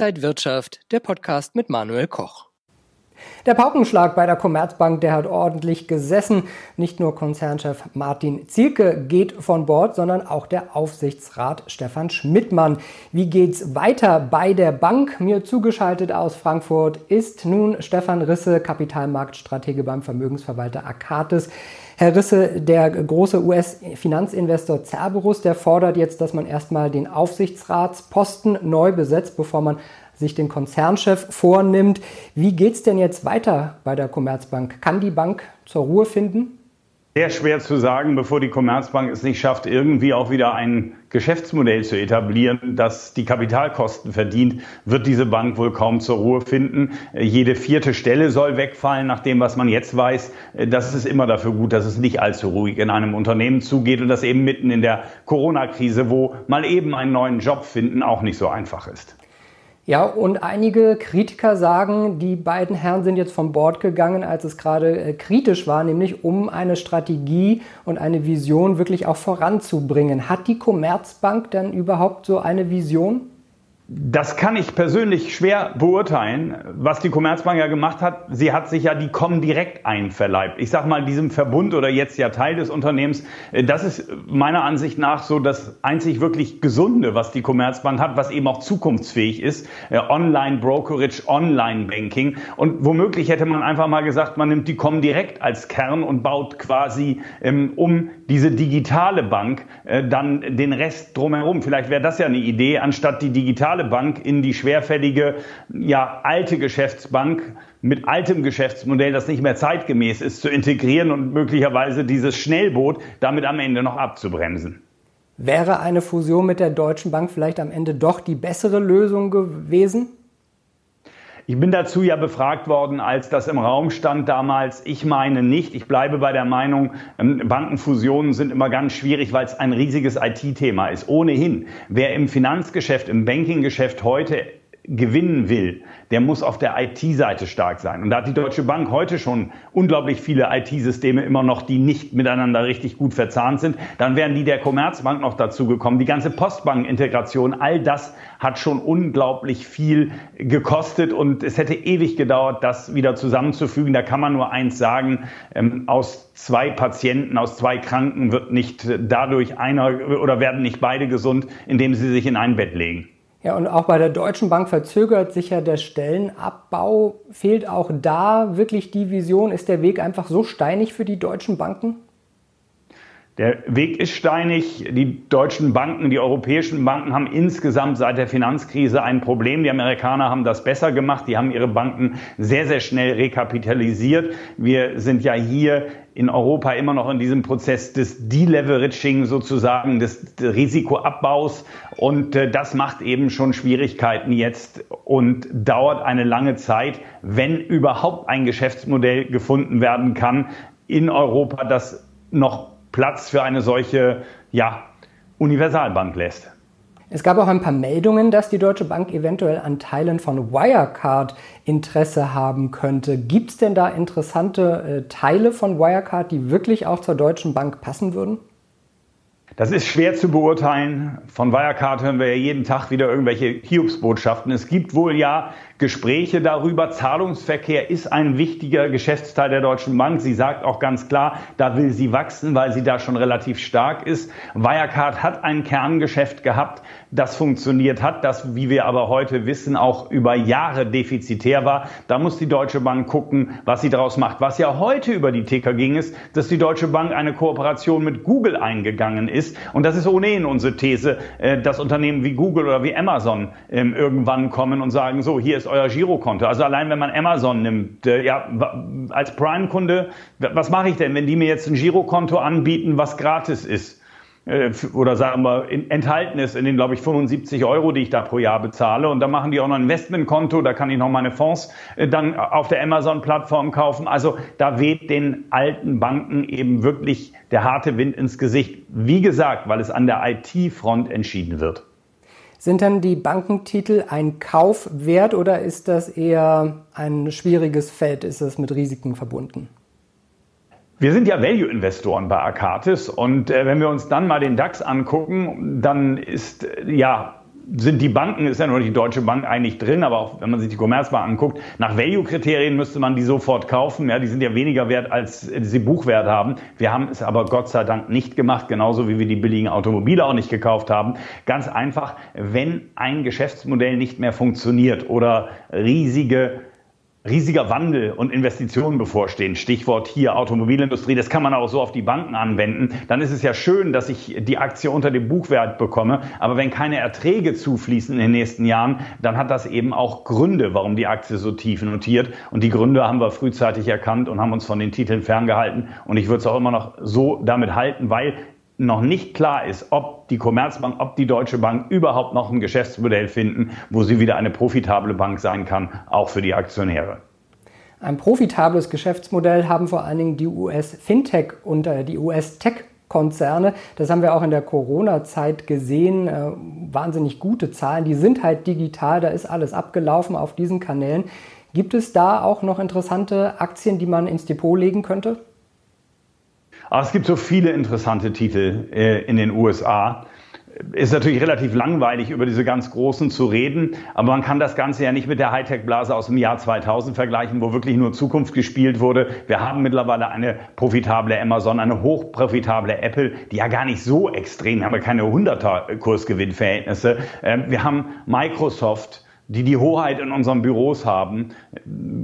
Inside Wirtschaft, der Podcast mit Manuel Koch. Der Paukenschlag bei der Commerzbank, der hat ordentlich gesessen. Nicht nur Konzernchef Martin Zielke geht von Bord, sondern auch der Aufsichtsrat Stefan Schmidtmann. Wie geht's weiter bei der Bank? Mir zugeschaltet aus Frankfurt ist nun Stefan Risse, Kapitalmarktstratege beim Vermögensverwalter Akatis. Herr Risse, der große US-Finanzinvestor Cerberus, der fordert jetzt, dass man erstmal den Aufsichtsratsposten neu besetzt, bevor man sich den Konzernchef vornimmt. Wie geht es denn jetzt weiter bei der Commerzbank? Kann die Bank zur Ruhe finden? Sehr schwer zu sagen, bevor die Commerzbank es nicht schafft, irgendwie auch wieder ein Geschäftsmodell zu etablieren, das die Kapitalkosten verdient, wird diese Bank wohl kaum zur Ruhe finden. Jede vierte Stelle soll wegfallen, nach dem, was man jetzt weiß. Das ist immer dafür gut, dass es nicht allzu ruhig in einem Unternehmen zugeht und das eben mitten in der Corona-Krise, wo mal eben einen neuen Job finden, auch nicht so einfach ist. Ja, und einige Kritiker sagen, die beiden Herren sind jetzt vom Bord gegangen, als es gerade äh, kritisch war, nämlich um eine Strategie und eine Vision wirklich auch voranzubringen. Hat die Commerzbank denn überhaupt so eine Vision? Das kann ich persönlich schwer beurteilen. Was die Commerzbank ja gemacht hat, sie hat sich ja die Comdirect einverleibt. Ich sag mal, diesem Verbund oder jetzt ja Teil des Unternehmens, äh, das ist meiner Ansicht nach so das einzig wirklich Gesunde, was die Commerzbank hat, was eben auch zukunftsfähig ist. Äh, Online-Brokerage, Online-Banking. Und womöglich hätte man einfach mal gesagt, man nimmt die Comdirect als Kern und baut quasi ähm, um diese digitale Bank äh, dann den Rest drumherum. Vielleicht wäre das ja eine Idee, anstatt die digitale digitale Bank in die schwerfällige, ja, alte Geschäftsbank mit altem Geschäftsmodell, das nicht mehr zeitgemäß ist, zu integrieren und möglicherweise dieses Schnellboot damit am Ende noch abzubremsen. Wäre eine Fusion mit der Deutschen Bank vielleicht am Ende doch die bessere Lösung gewesen? Ich bin dazu ja befragt worden, als das im Raum stand damals. Ich meine nicht. Ich bleibe bei der Meinung, ähm, Bankenfusionen sind immer ganz schwierig, weil es ein riesiges IT-Thema ist. Ohnehin, wer im Finanzgeschäft, im Bankinggeschäft heute gewinnen will, der muss auf der IT-Seite stark sein. Und da hat die Deutsche Bank heute schon unglaublich viele IT-Systeme immer noch, die nicht miteinander richtig gut verzahnt sind. Dann wären die der Commerzbank noch dazu gekommen. Die ganze Postbank-Integration, all das hat schon unglaublich viel gekostet und es hätte ewig gedauert, das wieder zusammenzufügen. Da kann man nur eins sagen, ähm, aus zwei Patienten, aus zwei Kranken wird nicht dadurch einer oder werden nicht beide gesund, indem sie sich in ein Bett legen. Ja, und auch bei der Deutschen Bank verzögert sich ja der Stellenabbau. Fehlt auch da wirklich die Vision? Ist der Weg einfach so steinig für die deutschen Banken? Der Weg ist steinig. Die deutschen Banken, die europäischen Banken haben insgesamt seit der Finanzkrise ein Problem. Die Amerikaner haben das besser gemacht. Die haben ihre Banken sehr, sehr schnell rekapitalisiert. Wir sind ja hier in Europa immer noch in diesem Prozess des Deleveraging sozusagen, des Risikoabbaus. Und äh, das macht eben schon Schwierigkeiten jetzt und dauert eine lange Zeit, wenn überhaupt ein Geschäftsmodell gefunden werden kann in Europa, das noch Platz für eine solche ja, Universalbank lässt. Es gab auch ein paar Meldungen, dass die Deutsche Bank eventuell an Teilen von Wirecard Interesse haben könnte. Gibt es denn da interessante äh, Teile von Wirecard, die wirklich auch zur Deutschen Bank passen würden? Das ist schwer zu beurteilen. Von Wirecard hören wir ja jeden Tag wieder irgendwelche Hiobsbotschaften. Es gibt wohl ja Gespräche darüber. Zahlungsverkehr ist ein wichtiger Geschäftsteil der Deutschen Bank. Sie sagt auch ganz klar, da will sie wachsen, weil sie da schon relativ stark ist. Wirecard hat ein Kerngeschäft gehabt, das funktioniert hat, das, wie wir aber heute wissen, auch über Jahre defizitär war. Da muss die Deutsche Bank gucken, was sie daraus macht. Was ja heute über die Ticker ging, ist, dass die Deutsche Bank eine Kooperation mit Google eingegangen ist. Und das ist ohnehin unsere These, äh, dass Unternehmen wie Google oder wie Amazon ähm, irgendwann kommen und sagen, so, hier ist euer Girokonto. Also allein wenn man Amazon nimmt, äh, ja, als Prime-Kunde, was mache ich denn, wenn die mir jetzt ein Girokonto anbieten, was gratis ist? Äh, oder sagen wir, in, enthalten ist in den, glaube ich, 75 Euro, die ich da pro Jahr bezahle. Und da machen die auch noch ein Investmentkonto, da kann ich noch meine Fonds äh, dann auf der Amazon-Plattform kaufen. Also da weht den alten Banken eben wirklich der harte Wind ins Gesicht. Wie gesagt, weil es an der IT-Front entschieden wird. Sind dann die Bankentitel ein Kauf wert oder ist das eher ein schwieriges Feld? Ist es mit Risiken verbunden? Wir sind ja Value-Investoren bei Arcatis und äh, wenn wir uns dann mal den DAX angucken, dann ist äh, ja sind die Banken, ist ja nur die Deutsche Bank eigentlich drin, aber auch wenn man sich die Commerzbank anguckt, nach Value-Kriterien müsste man die sofort kaufen. Ja, die sind ja weniger wert, als sie Buchwert haben. Wir haben es aber Gott sei Dank nicht gemacht, genauso wie wir die billigen Automobile auch nicht gekauft haben. Ganz einfach, wenn ein Geschäftsmodell nicht mehr funktioniert oder riesige riesiger Wandel und Investitionen bevorstehen, Stichwort hier Automobilindustrie, das kann man auch so auf die Banken anwenden, dann ist es ja schön, dass ich die Aktie unter dem Buchwert bekomme, aber wenn keine Erträge zufließen in den nächsten Jahren, dann hat das eben auch Gründe, warum die Aktie so tief notiert. Und die Gründe haben wir frühzeitig erkannt und haben uns von den Titeln ferngehalten. Und ich würde es auch immer noch so damit halten, weil noch nicht klar ist, ob die Commerzbank, ob die Deutsche Bank überhaupt noch ein Geschäftsmodell finden, wo sie wieder eine profitable Bank sein kann, auch für die Aktionäre. Ein profitables Geschäftsmodell haben vor allen Dingen die US-Fintech und äh, die US-Tech Konzerne. Das haben wir auch in der Corona-Zeit gesehen. Äh, wahnsinnig gute Zahlen. Die sind halt digital, da ist alles abgelaufen auf diesen Kanälen. Gibt es da auch noch interessante Aktien, die man ins Depot legen könnte? Aber es gibt so viele interessante Titel äh, in den USA. Ist natürlich relativ langweilig, über diese ganz großen zu reden, aber man kann das Ganze ja nicht mit der Hightech-Blase aus dem Jahr 2000 vergleichen, wo wirklich nur Zukunft gespielt wurde. Wir haben mittlerweile eine profitable Amazon, eine hochprofitable Apple, die ja gar nicht so extrem, haben wir keine 100er Kursgewinnverhältnisse. Ähm, wir haben Microsoft, die die Hoheit in unseren Büros haben.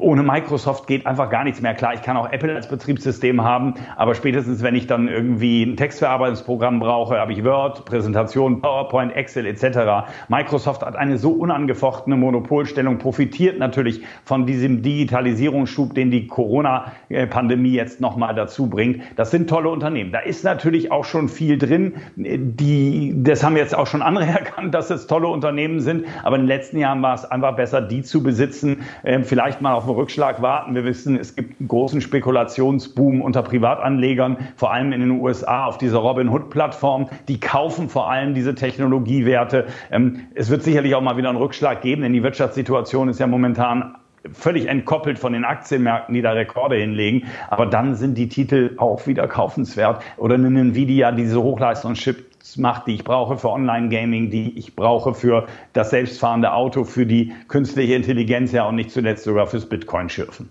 Ohne Microsoft geht einfach gar nichts mehr. Klar, ich kann auch Apple als Betriebssystem haben, aber spätestens, wenn ich dann irgendwie ein Textverarbeitungsprogramm brauche, habe ich Word, Präsentation, PowerPoint, Excel etc. Microsoft hat eine so unangefochtene Monopolstellung, profitiert natürlich von diesem Digitalisierungsschub, den die Corona-Pandemie jetzt nochmal dazu bringt. Das sind tolle Unternehmen. Da ist natürlich auch schon viel drin. Die, das haben jetzt auch schon andere erkannt, dass es tolle Unternehmen sind, aber in den letzten Jahren war war es einfach besser, die zu besitzen, ähm, vielleicht mal auf einen Rückschlag warten. Wir wissen, es gibt einen großen Spekulationsboom unter Privatanlegern, vor allem in den USA auf dieser Robinhood-Plattform. Die kaufen vor allem diese Technologiewerte. Ähm, es wird sicherlich auch mal wieder einen Rückschlag geben, denn die Wirtschaftssituation ist ja momentan völlig entkoppelt von den Aktienmärkten, die da Rekorde hinlegen. Aber dann sind die Titel auch wieder kaufenswert. Oder eine Nvidia, diese Hochleistungschip macht, die ich brauche für Online-Gaming, die ich brauche für das selbstfahrende Auto, für die künstliche Intelligenz, ja und nicht zuletzt sogar fürs Bitcoin-Schürfen.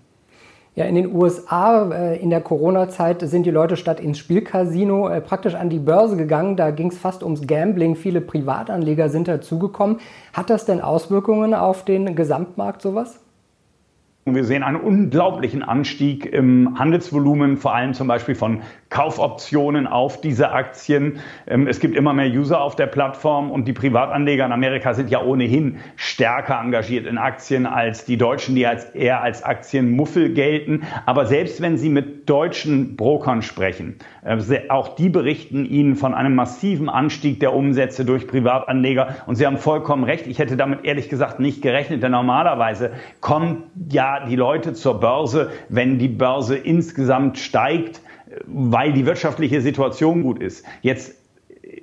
Ja, in den USA äh, in der Corona-Zeit sind die Leute statt ins Spielcasino äh, praktisch an die Börse gegangen. Da ging es fast ums Gambling. Viele Privatanleger sind dazugekommen. Hat das denn Auswirkungen auf den Gesamtmarkt sowas? Wir sehen einen unglaublichen Anstieg im Handelsvolumen, vor allem zum Beispiel von Kaufoptionen auf diese Aktien. Ähm, es gibt immer mehr User auf der Plattform und die Privatanleger in Amerika sind ja ohnehin stärker engagiert in Aktien als die Deutschen, die als eher als Aktienmuffel gelten. Aber selbst wenn Sie mit deutschen Brokern sprechen, äh, auch die berichten Ihnen von einem massiven Anstieg der Umsätze durch Privatanleger. Und Sie haben vollkommen recht. Ich hätte damit ehrlich gesagt nicht gerechnet, denn normalerweise kommen ja die Leute zur Börse, wenn die Börse insgesamt steigt, weil die wirtschaftliche Situation gut ist. Jetzt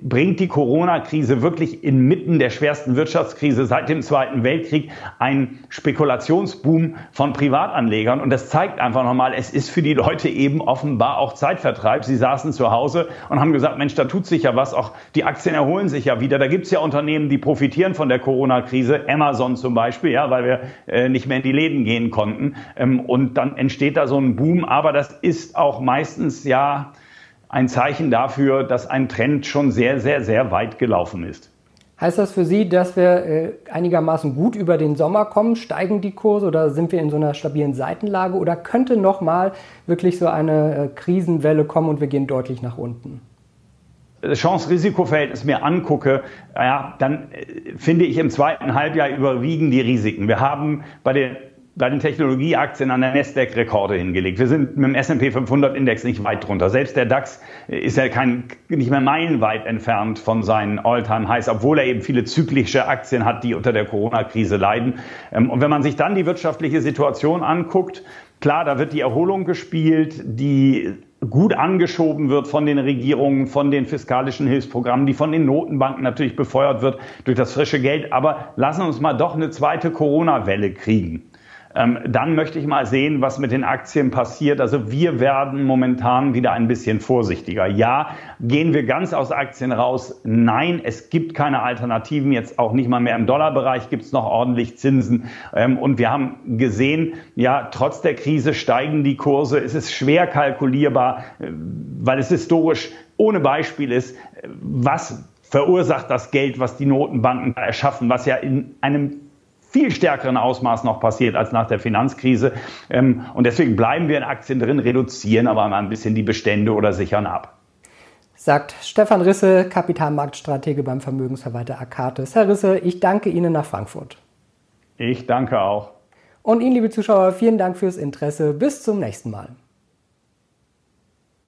bringt die Corona-Krise wirklich inmitten der schwersten Wirtschaftskrise seit dem Zweiten Weltkrieg einen Spekulationsboom von Privatanlegern. Und das zeigt einfach nochmal, es ist für die Leute eben offenbar auch Zeitvertreib. Sie saßen zu Hause und haben gesagt, Mensch, da tut sich ja was. Auch die Aktien erholen sich ja wieder. Da gibt es ja Unternehmen, die profitieren von der Corona-Krise. Amazon zum Beispiel, ja, weil wir äh, nicht mehr in die Läden gehen konnten. Ähm, und dann entsteht da so ein Boom. Aber das ist auch meistens ja ein Zeichen dafür, dass ein Trend schon sehr, sehr, sehr weit gelaufen ist. Heißt das für Sie, dass wir äh, einigermaßen gut über den Sommer kommen? Steigen die Kurse oder sind wir in so einer stabilen Seitenlage oder könnte nochmal wirklich so eine äh, Krisenwelle kommen und wir gehen deutlich nach unten? Das Chance-Risiko-Verhältnis mir angucke, ja, dann äh, finde ich im zweiten Halbjahr überwiegen die Risiken. Wir haben bei den bei den Technologieaktien an der Nasdaq Rekorde hingelegt. Wir sind mit dem S&P 500 Index nicht weit drunter. Selbst der DAX ist ja kein, nicht mehr meilenweit entfernt von seinen All-Time Highs, obwohl er eben viele zyklische Aktien hat, die unter der Corona-Krise leiden. Ähm, und wenn man sich dann die wirtschaftliche Situation anguckt, klar, da wird die Erholung gespielt, die gut angeschoben wird von den Regierungen, von den fiskalischen Hilfsprogrammen, die von den Notenbanken natürlich befeuert wird durch das frische Geld. Aber lassen uns mal doch eine zweite Corona-Welle kriegen dann möchte ich mal sehen, was mit den Aktien passiert. Also wir werden momentan wieder ein bisschen vorsichtiger. Ja, gehen wir ganz aus Aktien raus? Nein, es gibt keine Alternativen. Jetzt auch nicht mal mehr im Dollarbereich gibt es noch ordentlich Zinsen. Ähm, und wir haben gesehen, ja, trotz der Krise steigen die Kurse. Es ist schwer kalkulierbar, äh, weil es historisch ohne Beispiel ist, was verursacht das Geld, was die Notenbanken erschaffen, was ja in einem viel stärkeren Ausmaß noch passiert als nach der Finanzkrise. Ähm, und deswegen bleiben wir in Aktien drin, reduzieren aber mal ein bisschen die Bestände oder sichern ab. Sagt Stefan Risse, Kapitalmarktstratege beim Vermögensverwalter Akates. Herr Risse, ich danke Ihnen nach Frankfurt. Ich danke auch. Und Ihnen, liebe Zuschauer, vielen Dank fürs Interesse. Bis zum nächsten Mal.